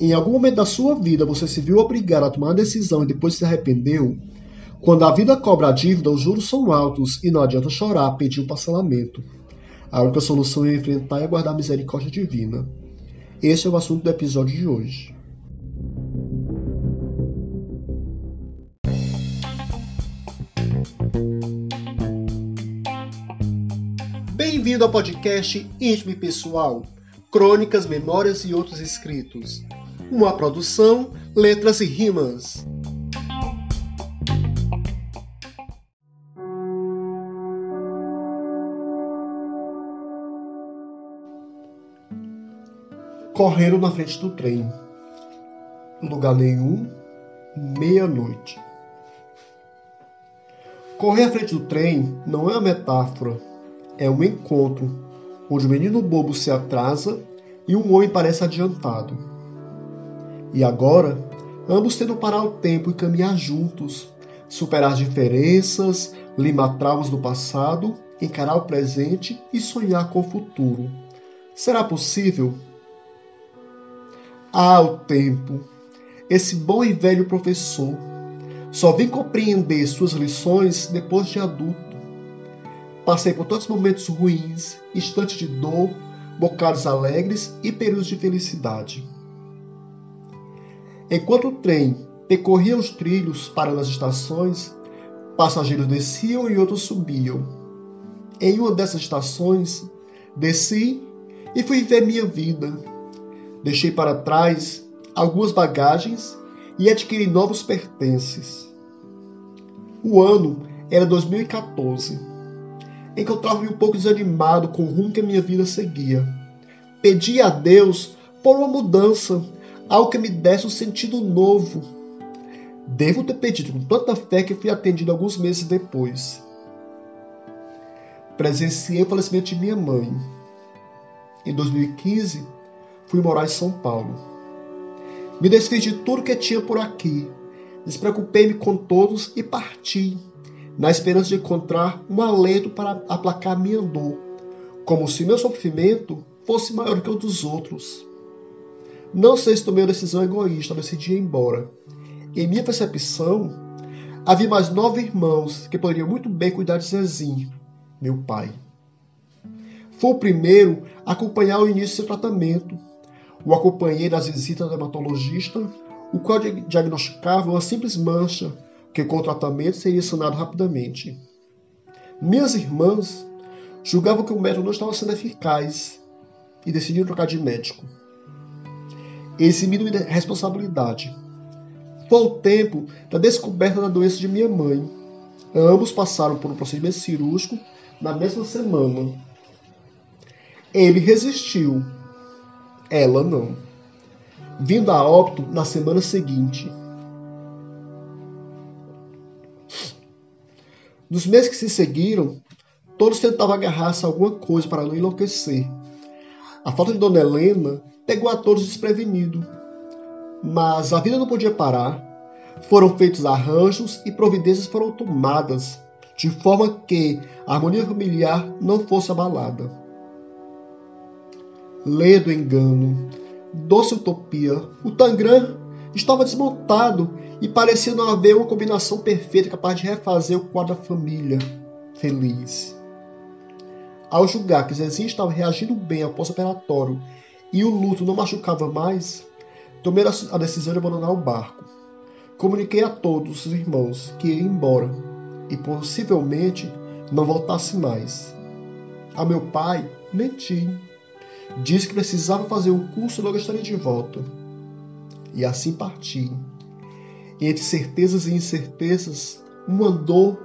Em algum momento da sua vida você se viu obrigado a tomar uma decisão e depois se arrependeu? Quando a vida cobra a dívida, os juros são altos e não adianta chorar, pedir um parcelamento. A única solução é enfrentar e aguardar a misericórdia divina. Esse é o assunto do episódio de hoje. Bem-vindo ao podcast Íntimo Pessoal, Crônicas, Memórias e Outros Escritos. Uma produção, letras e rimas. Correram na frente do trem. Lugar nenhum, meia-noite. Correr à frente do trem não é uma metáfora é um encontro onde o menino bobo se atrasa e um homem parece adiantado. E agora, ambos tentam parar o tempo e caminhar juntos, superar diferenças, limar traumas do passado, encarar o presente e sonhar com o futuro. Será possível? Ah, o tempo! Esse bom e velho professor só vem compreender suas lições depois de adulto. Passei por todos os momentos ruins, instantes de dor, bocados alegres e períodos de felicidade. Enquanto o trem percorria os trilhos para nas estações, passageiros desciam e outros subiam. Em uma dessas estações, desci e fui ver minha vida. Deixei para trás algumas bagagens e adquiri novos pertences. O ano era 2014 encontrava-me um pouco desanimado com o rumo que a minha vida seguia. Pedi a Deus por uma mudança, algo que me desse um sentido novo. Devo ter pedido com tanta fé que fui atendido alguns meses depois. Presenciei o falecimento de minha mãe. Em 2015, fui morar em São Paulo. Me desfiz de tudo que tinha por aqui. Despreocupei-me com todos e parti na esperança de encontrar um alento para aplacar minha dor, como se meu sofrimento fosse maior que o dos outros. Não sei se tomei uma decisão egoísta ao decidir ir embora. Em minha percepção, havia mais nove irmãos que poderiam muito bem cuidar de Zezinho, meu pai. Foi o primeiro a acompanhar o início do seu tratamento. O acompanhei nas visitas do hematologista, o qual diagnosticava uma simples mancha que com o tratamento seria sanado rapidamente. Minhas irmãs julgavam que o método não estava sendo eficaz e decidiram trocar de médico. Eximindo-me responsabilidade. Foi o tempo da descoberta da doença de minha mãe. Ambos passaram por um procedimento cirúrgico na mesma semana. Ele resistiu, ela não. Vindo a óbito na semana seguinte. Nos meses que se seguiram, todos tentavam agarrar-se a alguma coisa para não enlouquecer. A falta de Dona Helena pegou a todos desprevenidos. Mas a vida não podia parar. Foram feitos arranjos e providências foram tomadas, de forma que a harmonia familiar não fosse abalada. Ledo engano, doce utopia, o Tangram estava desmontado e parecia não haver uma combinação perfeita capaz de refazer o quadro da família feliz. Ao julgar que Zezinho estava reagindo bem ao pós-operatório e o luto não machucava mais, tomei a decisão de abandonar o barco. Comuniquei a todos os irmãos que ia embora e possivelmente não voltasse mais. A meu pai, menti. Disse que precisava fazer um curso e logo estaria de volta. E assim parti e entre certezas e incertezas, uma dor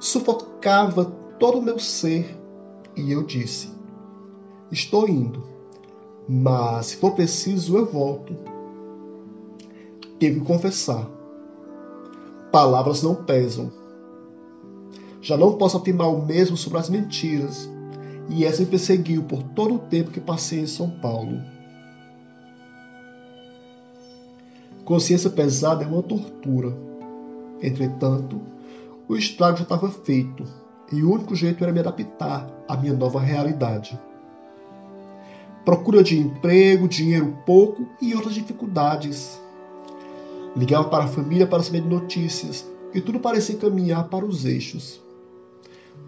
sufocava todo o meu ser. E eu disse: Estou indo, mas se for preciso, eu volto. Tive que confessar. Palavras não pesam. Já não posso afirmar o mesmo sobre as mentiras, e essa me perseguiu por todo o tempo que passei em São Paulo. Consciência pesada é uma tortura. Entretanto, o estrago já estava feito e o único jeito era me adaptar à minha nova realidade. procura de emprego, dinheiro pouco e outras dificuldades. Ligava para a família para saber de notícias e tudo parecia caminhar para os eixos.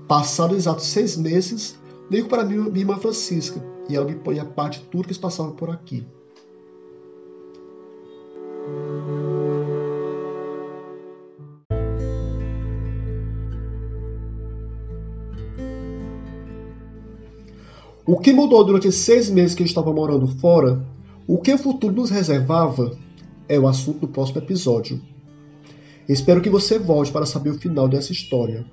Passados exatos seis meses, ligo para minha, irmã Francisca e ela me põe a parte de tudo que se passava por aqui. O que mudou durante seis meses que eu estava morando fora, o que o futuro nos reservava, é o assunto do próximo episódio. Espero que você volte para saber o final dessa história.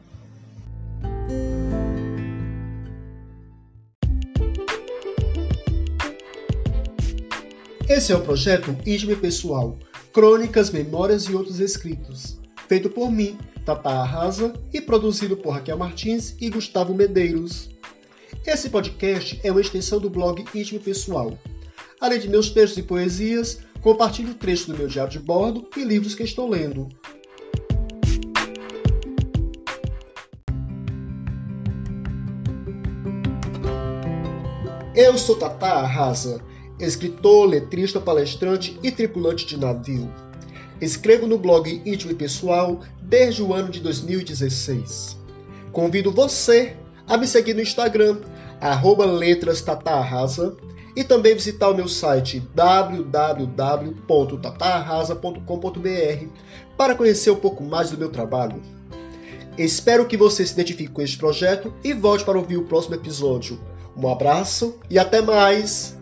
Esse é o projeto Íntimo Pessoal, Crônicas, Memórias e Outros Escritos, feito por mim, Tata Arrasa, e produzido por Raquel Martins e Gustavo Medeiros. Esse podcast é uma extensão do blog Íntimo Pessoal. Além de meus textos e poesias, compartilho trechos do meu diário de bordo e livros que estou lendo. Eu sou Tata Arrasa, escritor, letrista, palestrante e tripulante de navio. Escrevo no blog Íntimo e Pessoal desde o ano de 2016. Convido você a me seguir no Instagram, arroba e também visitar o meu site www.tatarrasa.com.br para conhecer um pouco mais do meu trabalho. Espero que você se identifique com este projeto e volte para ouvir o próximo episódio. Um abraço e até mais!